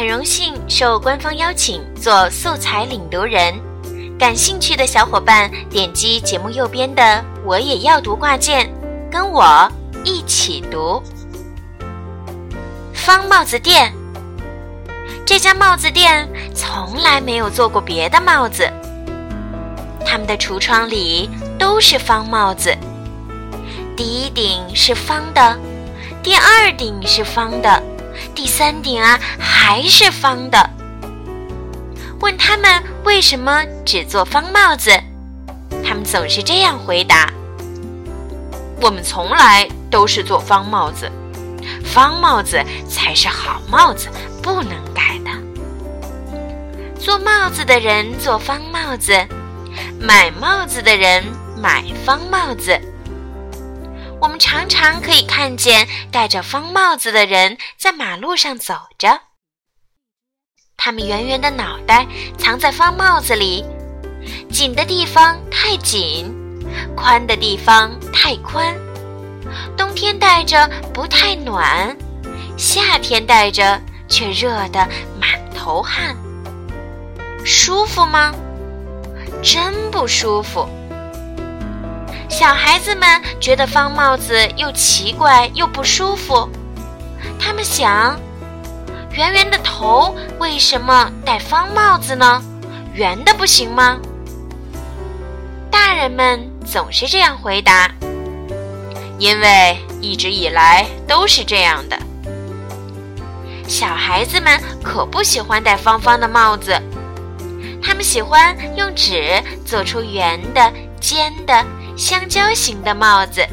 很荣幸受官方邀请做素材领读人，感兴趣的小伙伴点击节目右边的“我也要读”挂件，跟我一起读。方帽子店，这家帽子店从来没有做过别的帽子，他们的橱窗里都是方帽子，第一顶是方的，第二顶是方的。第三顶啊，还是方的。问他们为什么只做方帽子，他们总是这样回答：“我们从来都是做方帽子，方帽子才是好帽子，不能改的。”做帽子的人做方帽子，买帽子的人买方帽子。我们常常可以看见戴着方帽子的人在马路上走着，他们圆圆的脑袋藏在方帽子里，紧的地方太紧，宽的地方太宽，冬天戴着不太暖，夏天戴着却热得满头汗，舒服吗？真不舒服。小孩子们觉得方帽子又奇怪又不舒服，他们想：圆圆的头为什么戴方帽子呢？圆的不行吗？大人们总是这样回答：因为一直以来都是这样的。小孩子们可不喜欢戴方方的帽子，他们喜欢用纸做出圆的、尖的。香蕉形的帽子，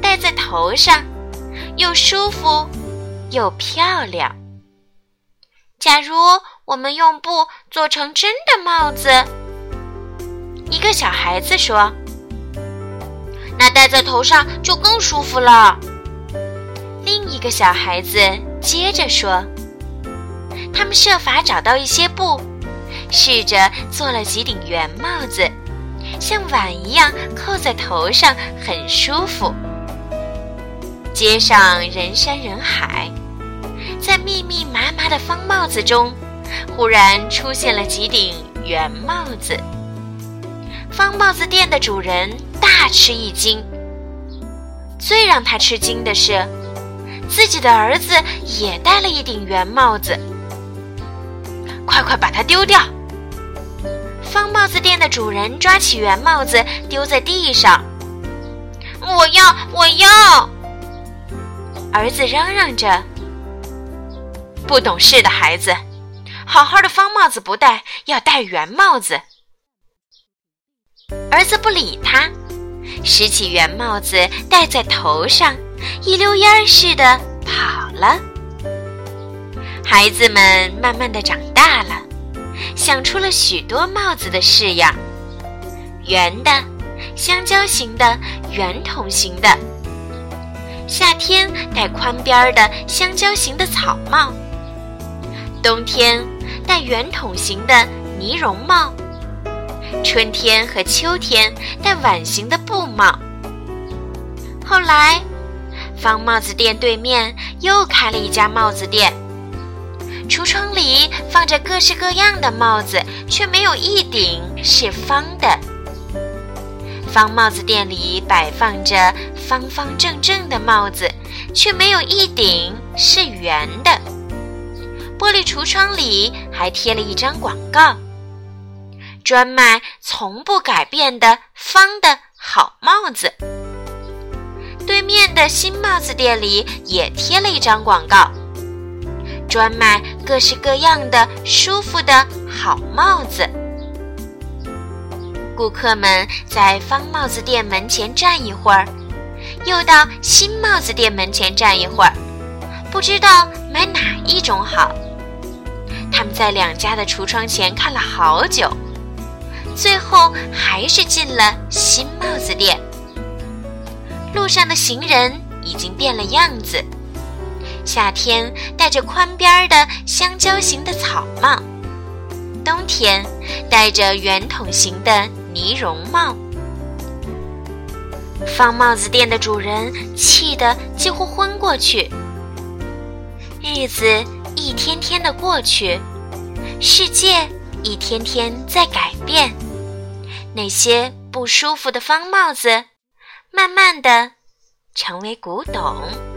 戴在头上，又舒服又漂亮。假如我们用布做成真的帽子，一个小孩子说：“那戴在头上就更舒服了。”另一个小孩子接着说：“他们设法找到一些布，试着做了几顶圆帽子。”像碗一样扣在头上，很舒服。街上人山人海，在密密麻麻的方帽子中，忽然出现了几顶圆帽子。方帽子店的主人大吃一惊。最让他吃惊的是，自己的儿子也戴了一顶圆帽子。快快把它丢掉！方帽子店的主人抓起圆帽子丢在地上，我要，我要！儿子嚷嚷着：“不懂事的孩子，好好的方帽子不戴，要戴圆帽子。”儿子不理他，拾起圆帽子戴在头上，一溜烟儿似的跑了。孩子们慢慢的长大了。想出了许多帽子的式样：圆的、香蕉形的、圆筒形的。夏天戴宽边的香蕉形的草帽，冬天戴圆筒形的呢绒帽，春天和秋天戴碗形的布帽。后来，方帽子店对面又开了一家帽子店。橱窗里放着各式各样的帽子，却没有一顶是方的。方帽子店里摆放着方方正正的帽子，却没有一顶是圆的。玻璃橱窗里还贴了一张广告，专卖从不改变的方的好帽子。对面的新帽子店里也贴了一张广告。专卖各式各样的舒服的好帽子。顾客们在方帽子店门前站一会儿，又到新帽子店门前站一会儿，不知道买哪一种好。他们在两家的橱窗前看了好久，最后还是进了新帽子店。路上的行人已经变了样子。夏天戴着宽边儿的香蕉形的草帽，冬天戴着圆筒形的呢绒帽。方帽子店的主人气得几乎昏过去。日子一天天的过去，世界一天天在改变，那些不舒服的方帽子，慢慢的成为古董。